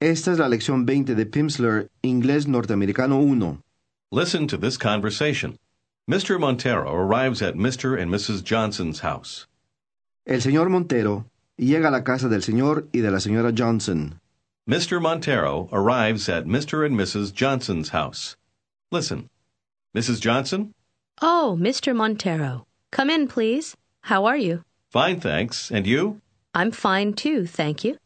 Esta es la lección 20 de Pimsleur, Inglés Norteamericano 1. Listen to this conversation. Mr. Montero arrives at Mr. and Mrs. Johnson's house. El señor Montero llega a la casa del señor y de la señora Johnson. Mr. Montero arrives at Mr. and Mrs. Johnson's house. Listen. Mrs. Johnson? Oh, Mr. Montero. Come in, please. How are you? Fine, thanks. And you? I'm fine, too, thank you.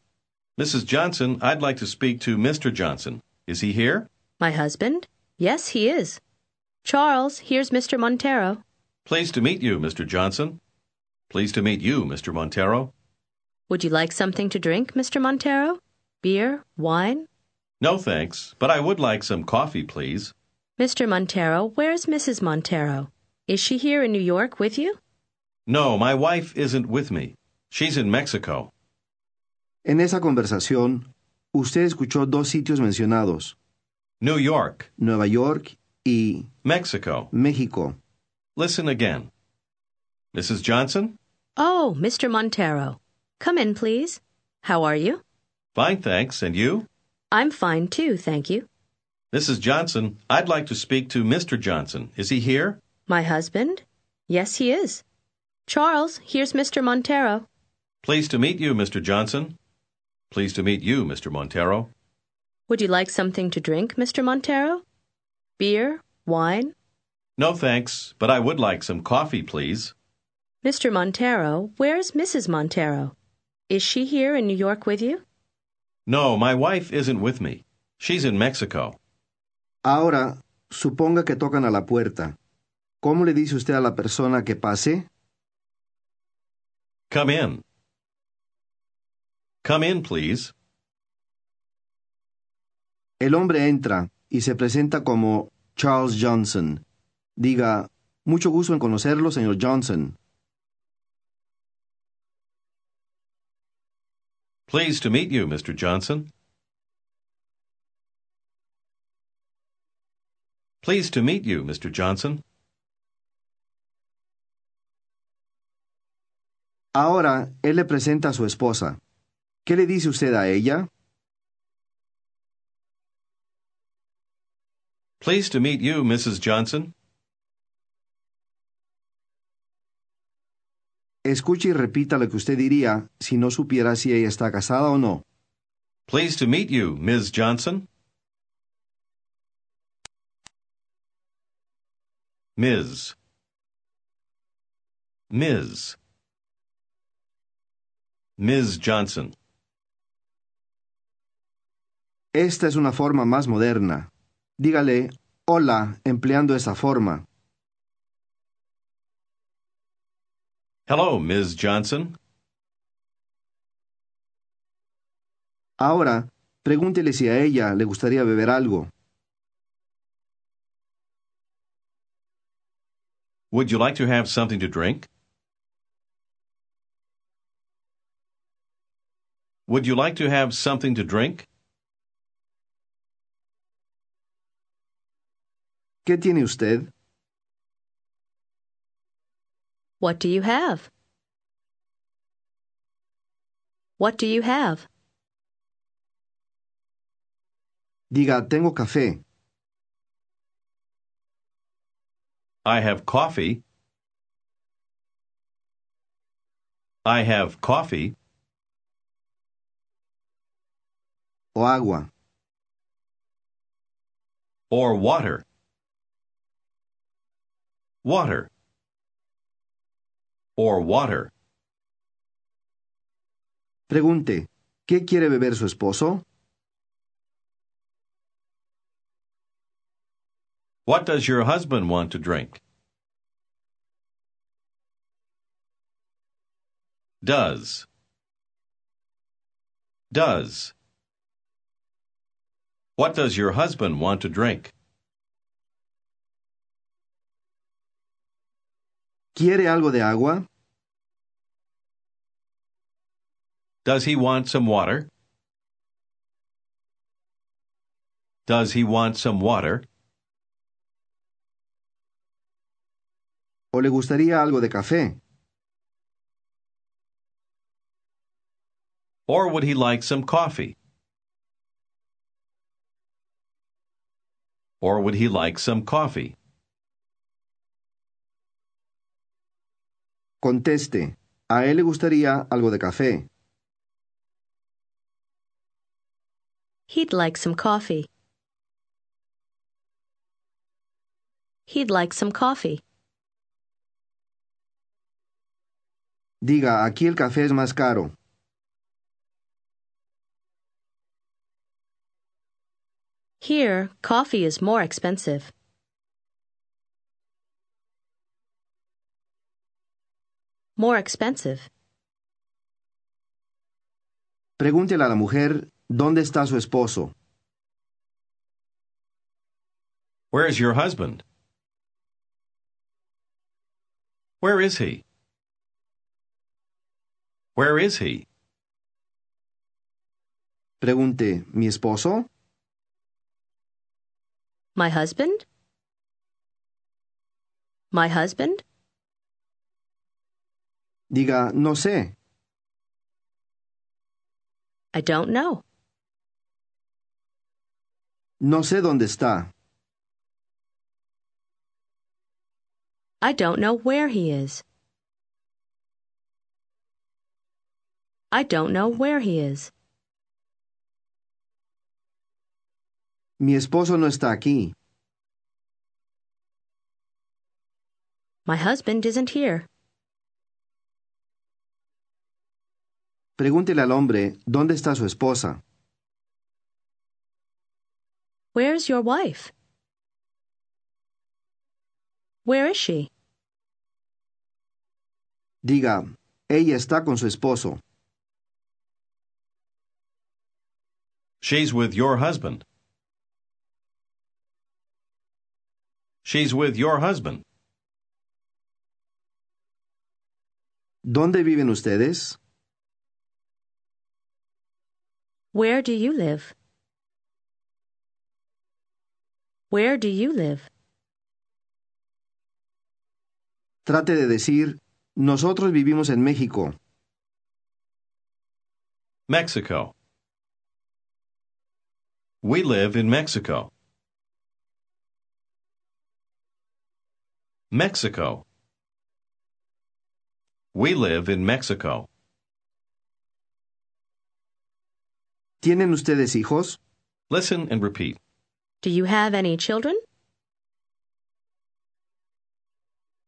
Mrs. Johnson, I'd like to speak to Mr. Johnson. Is he here? My husband? Yes, he is. Charles, here's Mr. Montero. Pleased to meet you, Mr. Johnson. Pleased to meet you, Mr. Montero. Would you like something to drink, Mr. Montero? Beer? Wine? No, thanks, but I would like some coffee, please. Mr. Montero, where's Mrs. Montero? Is she here in New York with you? No, my wife isn't with me. She's in Mexico. En esa conversación, usted escuchó dos sitios mencionados, New York, Nueva York y Mexico. México. Listen again. Mrs. Johnson? Oh, Mr. Montero. Come in, please. How are you? Fine, thanks. And you? I'm fine, too, thank you. Mrs. Johnson, I'd like to speak to Mr. Johnson. Is he here? My husband? Yes, he is. Charles, here's Mr. Montero. Pleased to meet you, Mr. Johnson. Pleased to meet you, Mr. Montero. Would you like something to drink, Mr. Montero? Beer? Wine? No, thanks, but I would like some coffee, please. Mr. Montero, where's Mrs. Montero? Is she here in New York with you? No, my wife isn't with me. She's in Mexico. Ahora, suponga que tocan a la puerta. ¿Cómo le dice usted a la persona que pase? Come in. Come in, please. El hombre entra y se presenta como Charles Johnson. Diga, mucho gusto en conocerlo, señor Johnson. Pleased to meet you, Mr. Johnson. Pleased to meet you, Mr. Johnson. Ahora, él le presenta a su esposa. ¿Qué le dice usted a ella? Pleased to meet you, Mrs. Johnson. Escuche y repita lo que usted diría si no supiera si ella está casada o no. Pleased to meet you, Ms. Johnson. Ms. Ms. Ms. Johnson. Esta es una forma más moderna. Dígale hola empleando esa forma. Hello, Ms. Johnson. Ahora, pregúntele si a ella le gustaría beber algo. Would you like to have something to drink? Would you like to have something to drink? ¿Qué tiene usted? What do you have? What do you have? Diga, tengo café. I have coffee. I have coffee o agua. or water. Water or water. Pregunte, ¿qué quiere beber su esposo? What does your husband want to drink? Does. Does. What does your husband want to drink? ¿Quiere algo de agua? Does he want some water? Does he want some water? ¿O le gustaría algo de café? Or would he like some coffee? Or would he like some coffee? Conteste. A él le gustaría algo de café. He'd like some coffee. He'd like some coffee. Diga, aquí el café es más caro. Here, coffee is more expensive. More expensive. Pregúntele a la mujer dónde está su esposo. Where's your husband? Where is he? Where is he? Pregunte, ¿mi esposo? My husband? My husband? Diga, no sé. I don't know. No sé dónde está. I don't know where he is. I don't know where he is. Mi esposo no está aquí. My husband isn't here. Pregúntele al hombre dónde está su esposa. Where's your wife? Where is she? Diga, ella está con su esposo. She's with your husband. She's with your husband. ¿Dónde viven ustedes? Where do you live? Where do you live? Trate de decir, nosotros vivimos en México. Mexico. We live in Mexico. Mexico. We live in Mexico. ¿Tienen ustedes hijos? Listen and repeat. Do you have any children?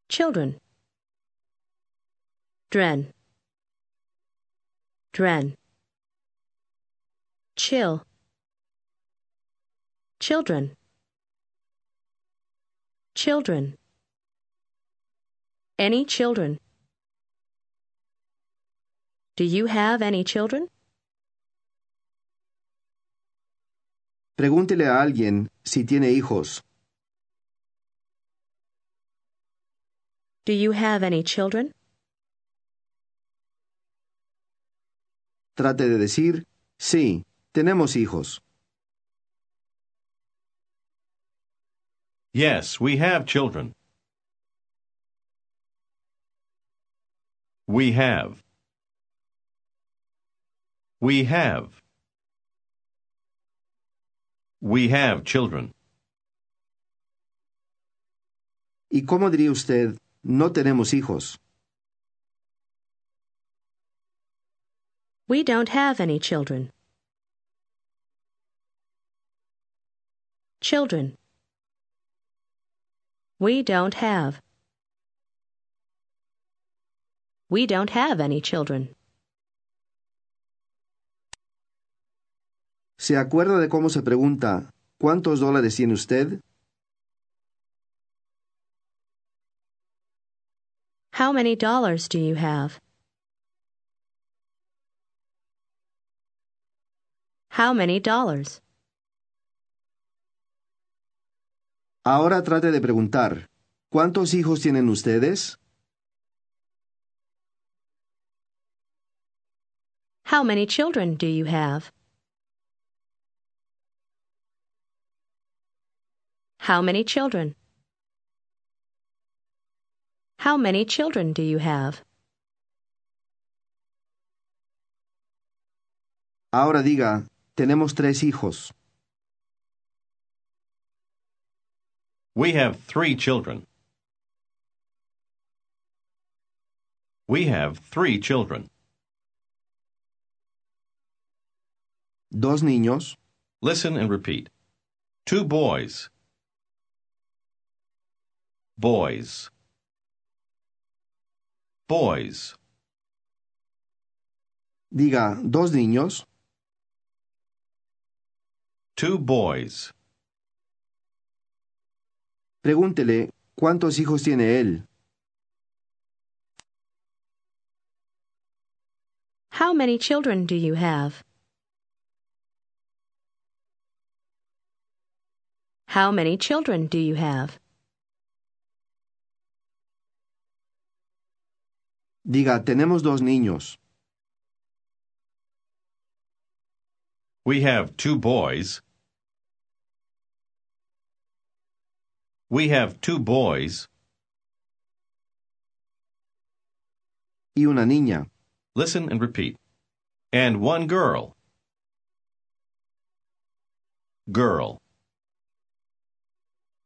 Children. Dren. Dren. Chill. Children. Children. Any children? Do you have any children? Pregúntele a alguien si tiene hijos. Do you have any children? Trate de decir, sí, tenemos hijos. Yes, we have children. We have. We have. We have children. ¿Y cómo diría usted, no tenemos hijos? We don't have any children. Children. We don't have. We don't have any children. ¿Se acuerda de cómo se pregunta, ¿cuántos dólares tiene usted? How many dollars do you have? How many dollars? Ahora trate de preguntar, ¿cuántos hijos tienen ustedes? How many children do you have? How many children? How many children do you have? Ahora diga, tenemos tres hijos. We have three children. We have three children. Dos niños. Listen and repeat. Two boys. Boys. Boys. Diga, dos niños. Two boys. Pregúntele, ¿cuántos hijos tiene él? How many children do you have? How many children do you have? Diga, tenemos dos niños. We have two boys. We have two boys. Y una niña. Listen and repeat. And one girl. Girl.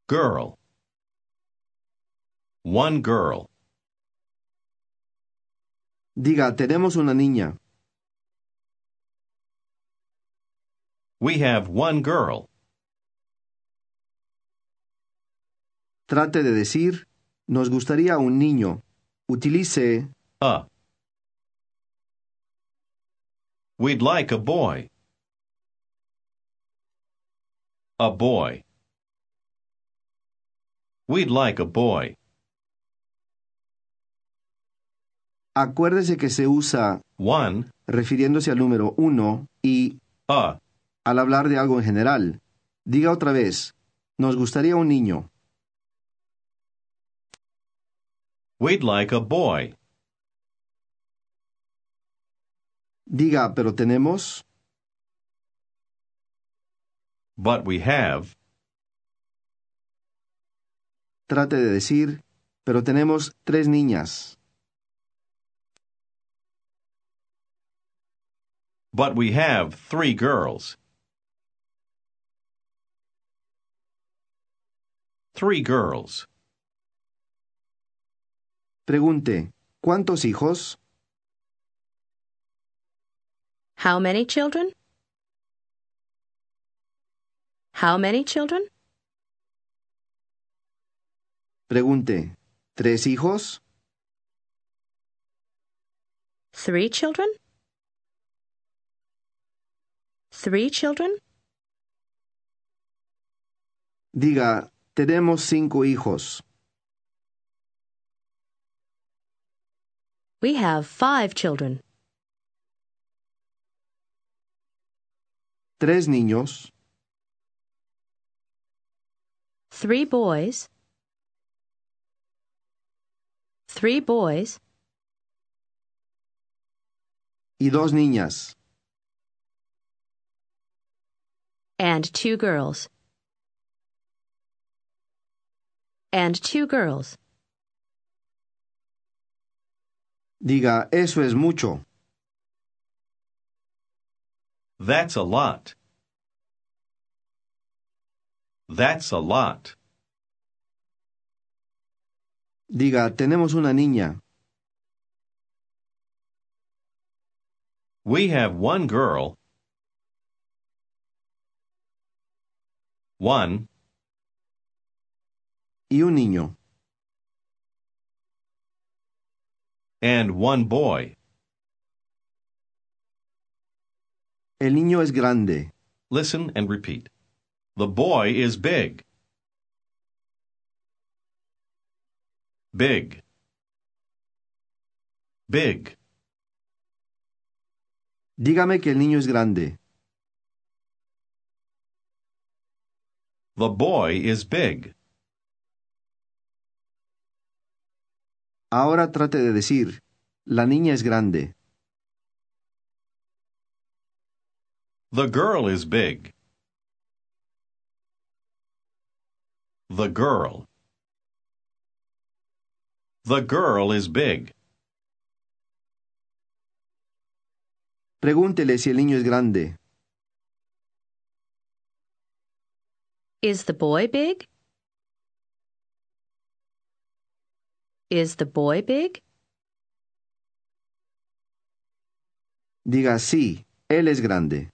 Girl. One girl. Diga, tenemos una niña. We have one girl. Trate de decir, nos gustaría un niño. Utilice A. We'd like a boy. A boy. We'd like a boy. Acuérdese que se usa One. refiriéndose al número uno y A. al hablar de algo en general. Diga otra vez, nos gustaría un niño. We'd like a boy. Diga, pero tenemos. But we have. Trate de decir, pero tenemos tres niñas. But we have three girls. Three girls. Pregunte, ¿cuántos hijos? How many children? How many children? Pregunte, ¿tres hijos? Three children? Three children? Diga, tenemos cinco hijos. We have five children. Tres niños. Three boys. Three boys y dos niñas. And two girls. And two girls. Diga, eso es mucho. That's a lot. That's a lot. Diga, tenemos una niña. We have one girl. One. y un niño. And one boy. El niño es grande. Listen and repeat. The boy is big. Big. Big. Dígame que el niño es grande. The boy is big. Ahora trate de decir, la niña es grande. The girl is big. The girl. The girl is big. Pregúntele si el niño es grande. Is the boy big? Is the boy big? Diga sí, él es grande.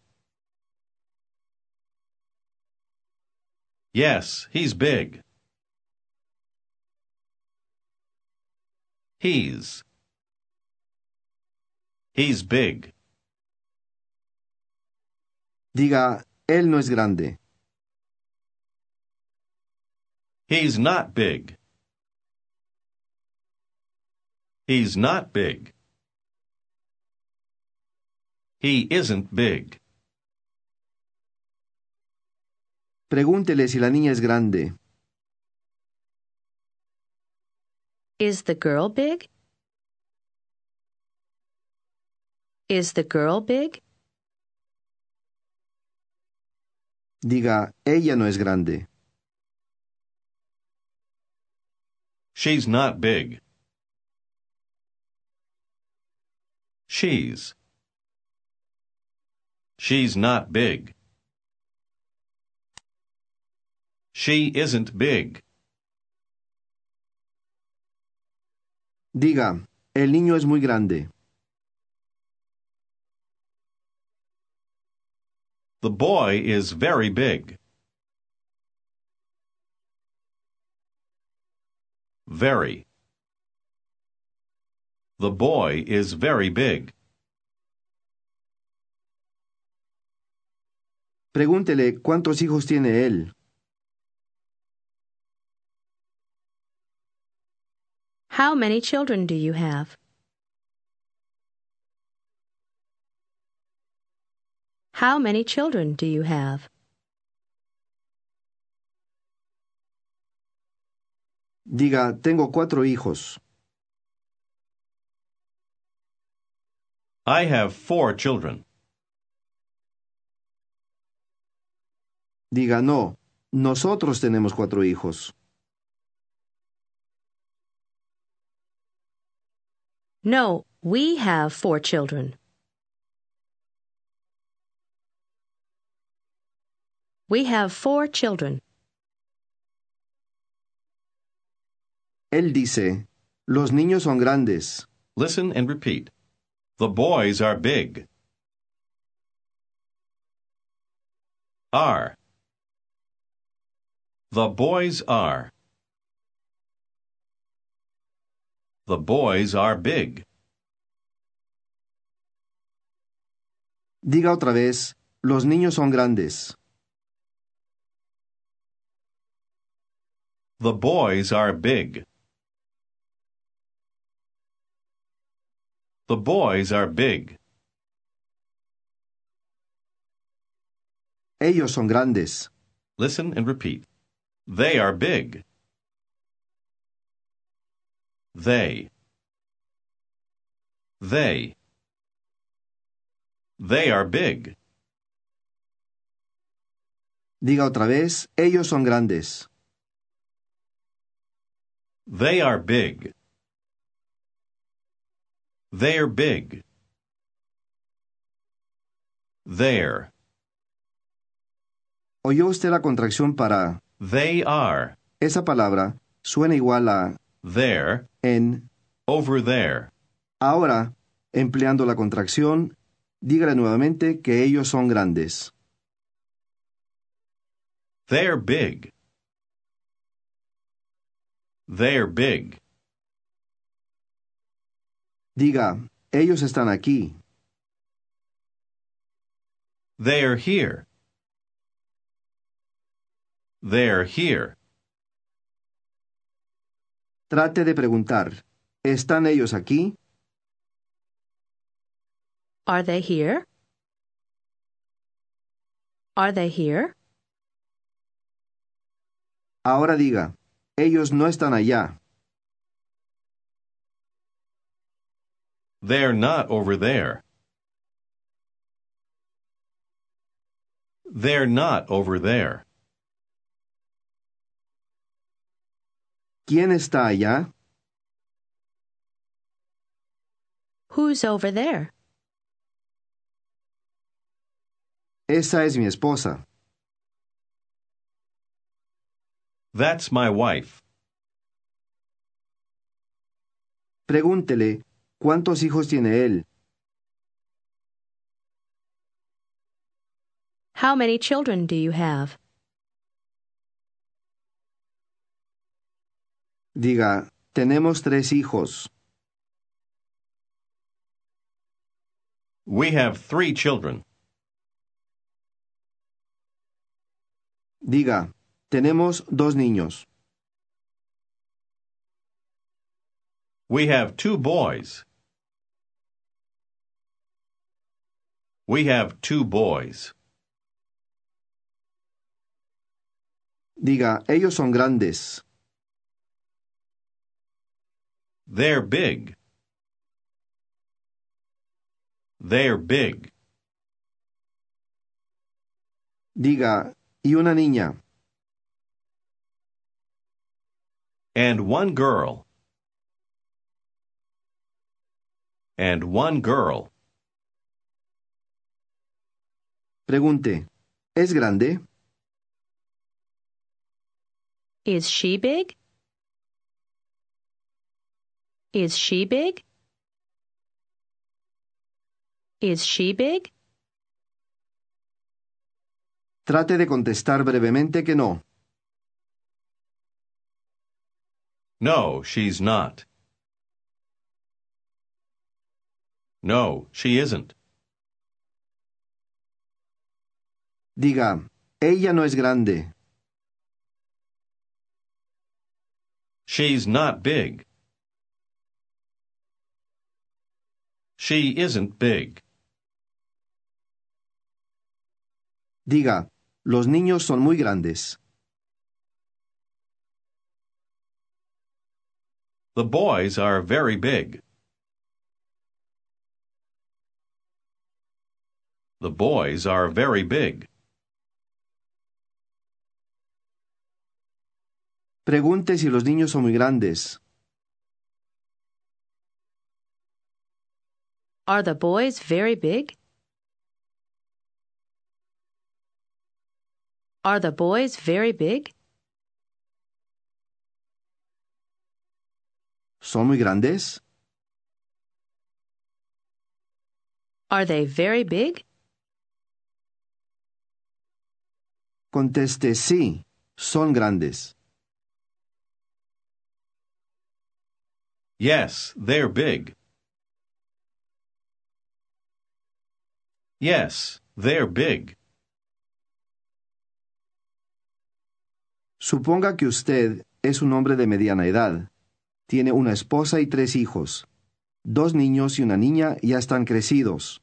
Yes, he's big. He's. He's big. Diga, él no es grande. He's not big. He's not big. He isn't big. Pregúntele si la niña es grande. Is the girl big? Is the girl big? Diga, ella no es grande. She's not big. She's. She's not big. She isn't big. Diga, el niño es muy grande. The boy is very big. Very. The boy is very big. Pregúntele cuántos hijos tiene él. How many children do you have? How many children do you have? Diga, tengo cuatro hijos. I have four children. Diga, no, nosotros tenemos cuatro hijos. No, we have four children. We have four children. Él dice, los niños son grandes. Listen and repeat. The boys are big. Are. The boys are. The boys are big. Diga otra vez, los niños son grandes. The boys are big. The boys are big. Ellos son grandes. Listen and repeat. They are big. They. They. They are big. Diga otra vez, ellos son grandes. They are big. They're big. There. ¿Oyó usted la contracción para They are. esa palabra? Suena igual a There. en. Over there. Ahora, empleando la contracción, dígale nuevamente que ellos son grandes. They're big. They're big. Diga, ellos están aquí. They're here. They're here. Trate de preguntar, ¿están ellos aquí? Are they here? Are they here? Ahora diga, ellos no están allá. They're not over there. They're not over there. ¿Quién está allá? Who's over there? Esa es mi esposa. That's my wife. Pregúntele, ¿cuántos hijos tiene él? How many children do you have? Diga, tenemos tres hijos. We have three children. Diga, tenemos dos niños. We have two boys. We have two boys. Diga, ellos son grandes. They're big. They're big. Diga, y una niña. And one girl. And one girl. Pregunte, ¿es grande? Is she big? Is she big? Is she big? Trate de contestar brevemente que no. No, she's not. No, she isn't. Diga, ella no es grande. She's not big. She isn't big. Diga, los niños son muy grandes. The boys are very big. The boys are very big. Pregunte si los niños son muy grandes. Are the boys very big? Are the boys very big? ¿Son muy grandes? Are they very big? Conteste sí, son grandes. Yes, they're big. Yes, they're big. Suponga que usted es un hombre de mediana edad. Tiene una esposa y tres hijos. Dos niños y una niña ya están crecidos.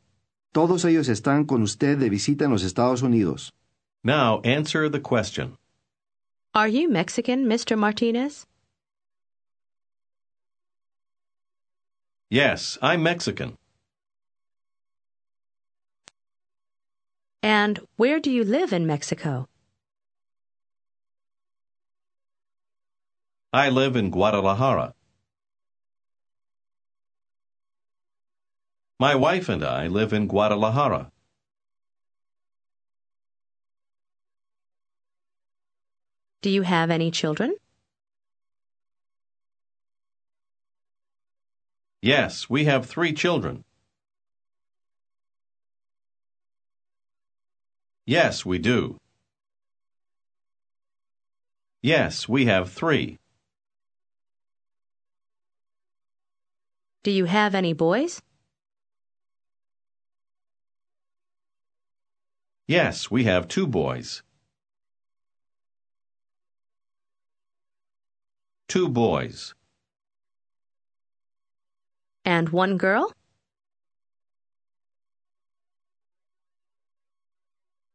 Todos ellos están con usted de visita en los Estados Unidos. Now answer the question. Are you Mexican, Mr. Martinez? Yes, I'm Mexican. And where do you live in Mexico? I live in Guadalajara. My wife and I live in Guadalajara. Do you have any children? Yes, we have three children. Yes, we do. Yes, we have three. Do you have any boys? Yes, we have two boys. Two boys. And one girl?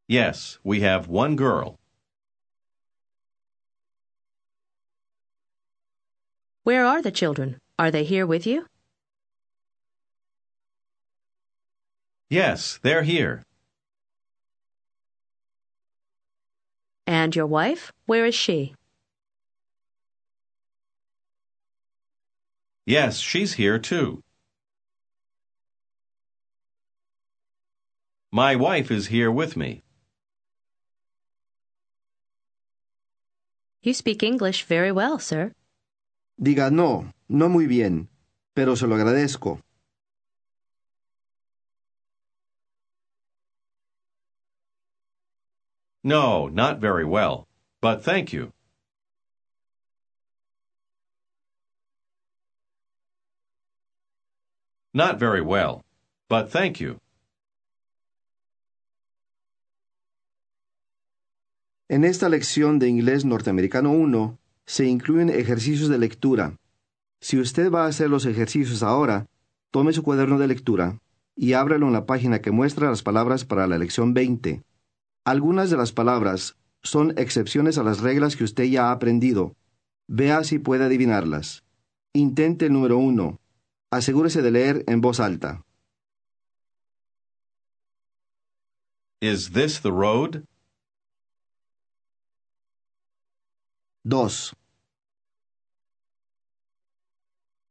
Yes, we have one girl. Where are the children? Are they here with you? Yes, they're here. And your wife? Where is she? Yes, she's here too. My wife is here with me. You speak English very well, sir. Diga no, no muy bien. pero se lo agradezco. No, not very well, but thank you. Not very well, but thank you. En esta lección de inglés norteamericano 1 se incluyen ejercicios de lectura. Si usted va a hacer los ejercicios ahora, tome su cuaderno de lectura y ábralo en la página que muestra las palabras para la lección 20. Algunas de las palabras son excepciones a las reglas que usted ya ha aprendido. Vea si puede adivinarlas. Intente el número 1. Asegúrese de leer en voz alta. Is this the road? 2.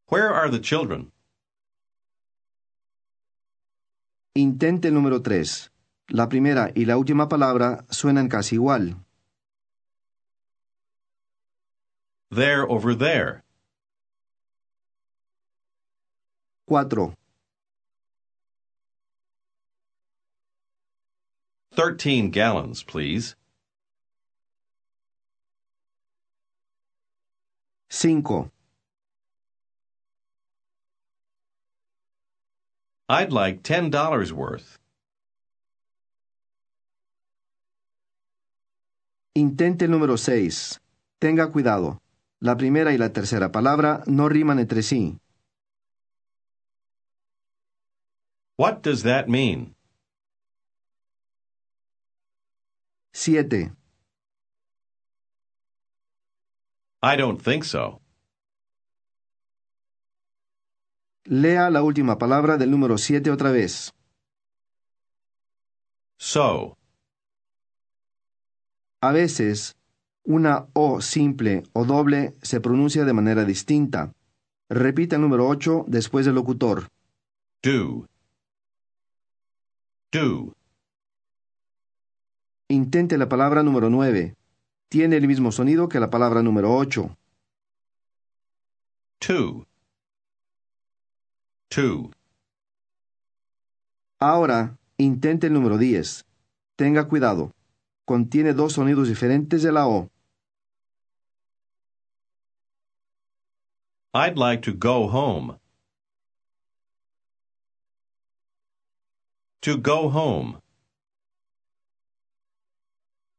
Where are the children? Intente el número 3. La primera y la última palabra suenan casi igual. They're over there. 4. Thirteen gallons, please. 5. I'd like ten dollars worth. Intente el número 6. Tenga cuidado. La primera y la tercera palabra no riman entre sí. What does that mean? 7. I don't think so. Lea la última palabra del número 7 otra vez. So. A veces, una O simple o doble se pronuncia de manera distinta. Repita el número 8 después del locutor. Do. Do. Intente la palabra número 9. Tiene el mismo sonido que la palabra número 8. Two. Two. Ahora, intente el número 10. Tenga cuidado. Contiene dos sonidos diferentes de la O. I'd like to go home. To go home.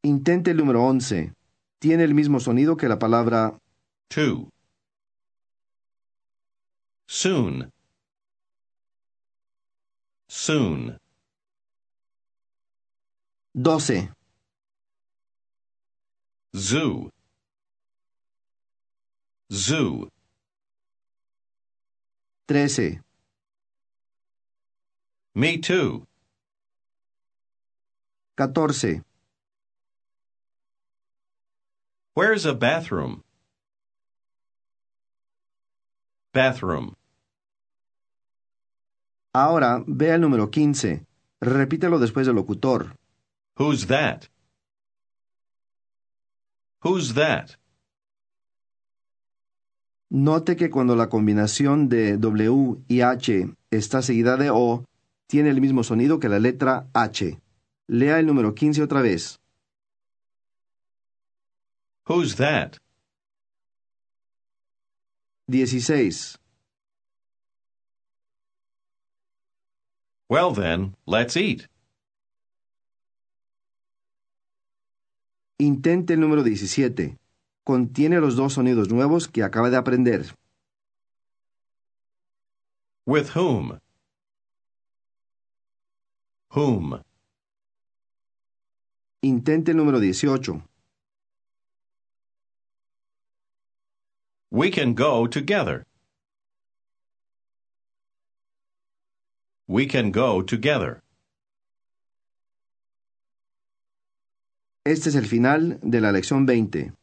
Intente el número 11. Tiene el mismo sonido que la palabra Two. Soon. Soon. 12. Zoo. Zoo. 13. Me too. 14. Where's a bathroom? Bathroom. Ahora, vea el número 15. Repítelo después del locutor. Who's that? Who's that? Note que cuando la combinación de W y H está seguida de O, tiene el mismo sonido que la letra H. Lea el número 15 otra vez. Who's that? 16. Well then, let's eat. Intente el número 17. Contiene los dos sonidos nuevos que acaba de aprender. With whom? Whom? Intente el número 18. We can go together. We can go together. Este es el final de la lección 20.